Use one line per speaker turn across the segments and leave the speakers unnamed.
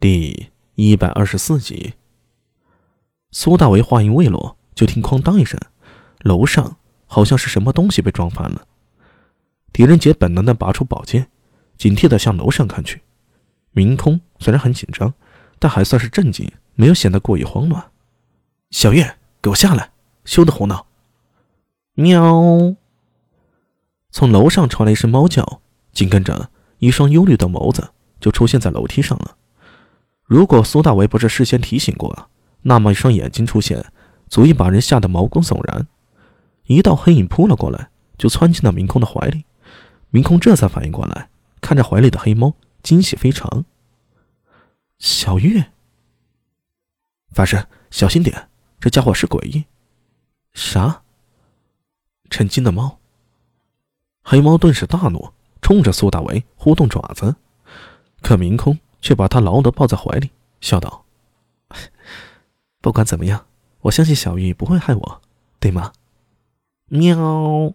第一百二十四集，苏大为话音未落，就听“哐当”一声，楼上好像是什么东西被撞翻了。狄仁杰本能的拔出宝剑，警惕的向楼上看去。明空虽然很紧张，但还算是镇静，没有显得过于慌乱。小月，给我下来，休得胡闹！喵！从楼上传来一声猫叫，紧跟着一双忧虑的眸子就出现在楼梯上了。如果苏大为不是事先提醒过，那么一双眼睛出现，足以把人吓得毛骨悚然。一道黑影扑了过来，就窜进了明空的怀里。明空这才反应过来，看着怀里的黑猫，惊喜非常。小月，法师，小心点，这家伙是诡异。啥？成精的猫？黑猫顿时大怒，冲着苏大为挥动爪子，可明空。却把他牢牢的抱在怀里，笑道：“不管怎么样，我相信小玉不会害我，对吗？”喵。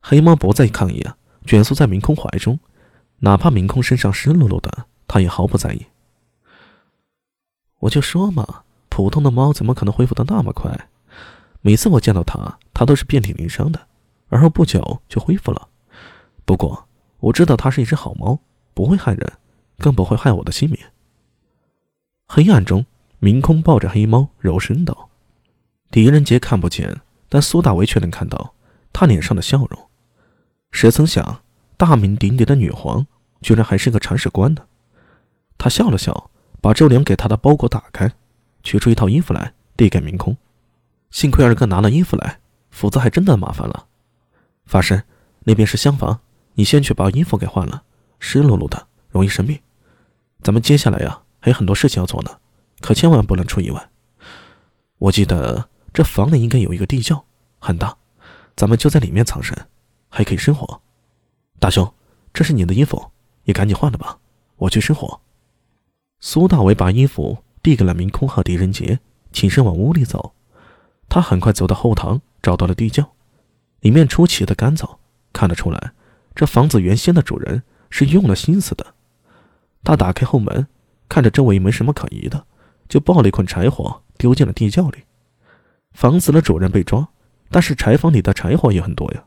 黑猫不再抗议啊，蜷缩在明空怀中，哪怕明空身上湿漉漉的，他也毫不在意。我就说嘛，普通的猫怎么可能恢复的那么快？每次我见到它，它都是遍体鳞伤的，而后不久就恢复了。不过我知道它是一只好猫，不会害人。更不会害我的性命。黑暗中，明空抱着黑猫，柔声道：“狄仁杰看不见，但苏大为却能看到他脸上的笑容。谁曾想，大名鼎鼎的女皇，居然还是个铲屎官呢？”他笑了笑，把周良给他的包裹打开，取出一套衣服来，递给明空。幸亏二哥拿了衣服来，否则还真的麻烦了。法师，那边是厢房，你先去把衣服给换了，湿漉漉的，容易生病。咱们接下来呀，还有很多事情要做呢，可千万不能出意外。我记得这房里应该有一个地窖，很大，咱们就在里面藏身，还可以生火。大兄，这是你的衣服，也赶紧换了吧，我去生火。苏大伟把衣服递给了明空和狄仁杰，起身往屋里走。他很快走到后堂，找到了地窖，里面出奇的干燥，看得出来，这房子原先的主人是用了心思的。他打开后门，看着周围没什么可疑的，就抱了一捆柴火丢进了地窖里。房子的主人被抓，但是柴房里的柴火也很多呀。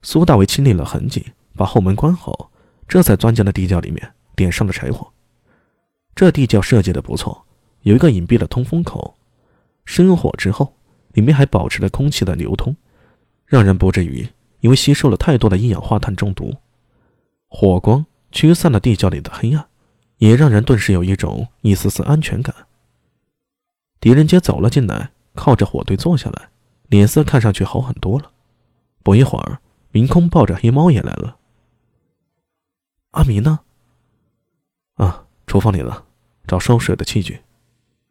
苏大伟清理了痕迹，把后门关好，这才钻进了地窖里面，点上了柴火。这地窖设计的不错，有一个隐蔽的通风口。生火之后，里面还保持着空气的流通，让人不至于因为吸收了太多的一氧化碳中毒。火光。驱散了地窖里的黑暗，也让人顿时有一种一丝丝安全感。狄仁杰走了进来，靠着火堆坐下来，脸色看上去好很多了。不一会儿，明空抱着黑猫也来了。阿明呢？啊，厨房里了，找烧水的器具。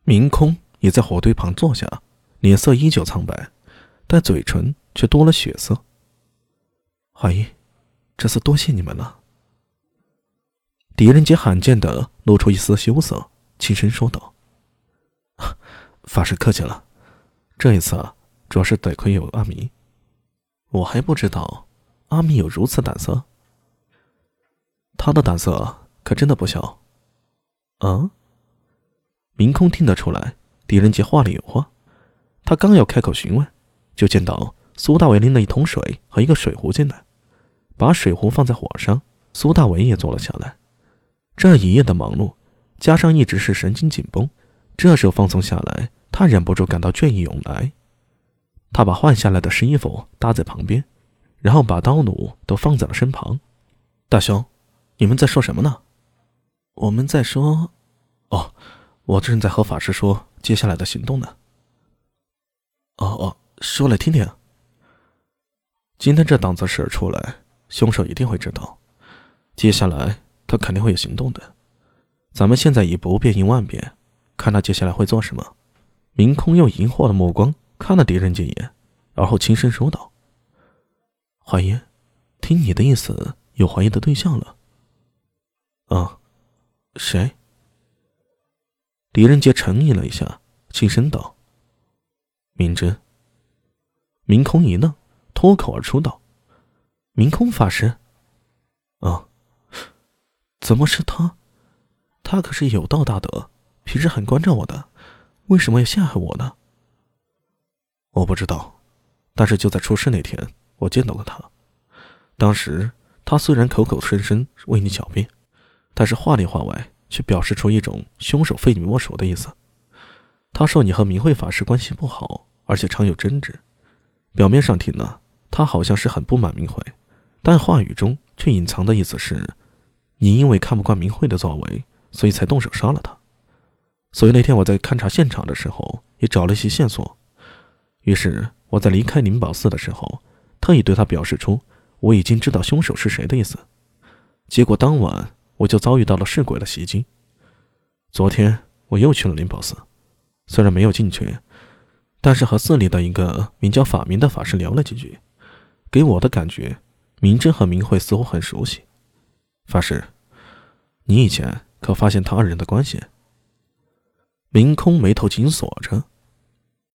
明空也在火堆旁坐下，脸色依旧苍白，但嘴唇却多了血色。华姨，这次多谢你们了。狄仁杰罕见的露出一丝羞涩，轻声说道：“法师客气了，这一次啊，主要是得亏有阿弥。我还不知道阿弥有如此胆色，他的胆色可真的不小。”啊！明空听得出来，狄仁杰话里有话。他刚要开口询问，就见到苏大伟拎了一桶水和一个水壶进来，把水壶放在火上。苏大伟也坐了下来。这一夜的忙碌，加上一直是神经紧绷，这时候放松下来，他忍不住感到倦意涌来。他把换下来的湿衣服搭在旁边，然后把刀弩都放在了身旁。大兄，你们在说什么呢？我们在说……哦，我正在和法师说接下来的行动呢。哦哦，说来听听。今天这档子事出来，凶手一定会知道，接下来。他肯定会有行动的，咱们现在以不变应万变，看他接下来会做什么。明空用疑惑的目光看了狄仁杰一眼，而后轻声说道：“怀疑，听你的意思，有怀疑的对象了。”“啊，谁？”狄仁杰沉吟了一下，轻声道：“明真。”明空一愣，脱口而出道：“明空法师。”“啊。”怎么是他？他可是有道大德，平时很关照我的，为什么要陷害我呢？我不知道，但是就在出事那天，我见到了他。当时他虽然口口声声为你狡辩，但是话里话外却表示出一种凶手非你莫属的意思。他说你和明慧法师关系不好，而且常有争执。表面上听呢，他好像是很不满明慧，但话语中却隐藏的意思是，你因为看不惯明慧的作为，所以才动手杀了他。所以那天我在勘察现场的时候，也找了一些线索。于是我在离开灵宝寺的时候，特意对他表示出我已经知道凶手是谁的意思。结果当晚我就遭遇到了尸鬼的袭击。昨天我又去了灵宝寺。虽然没有进去，但是和寺里的一个名叫法明的法师聊了几句，给我的感觉，明真和明慧似乎很熟悉。法师，你以前可发现他二人的关系？明空眉头紧锁着，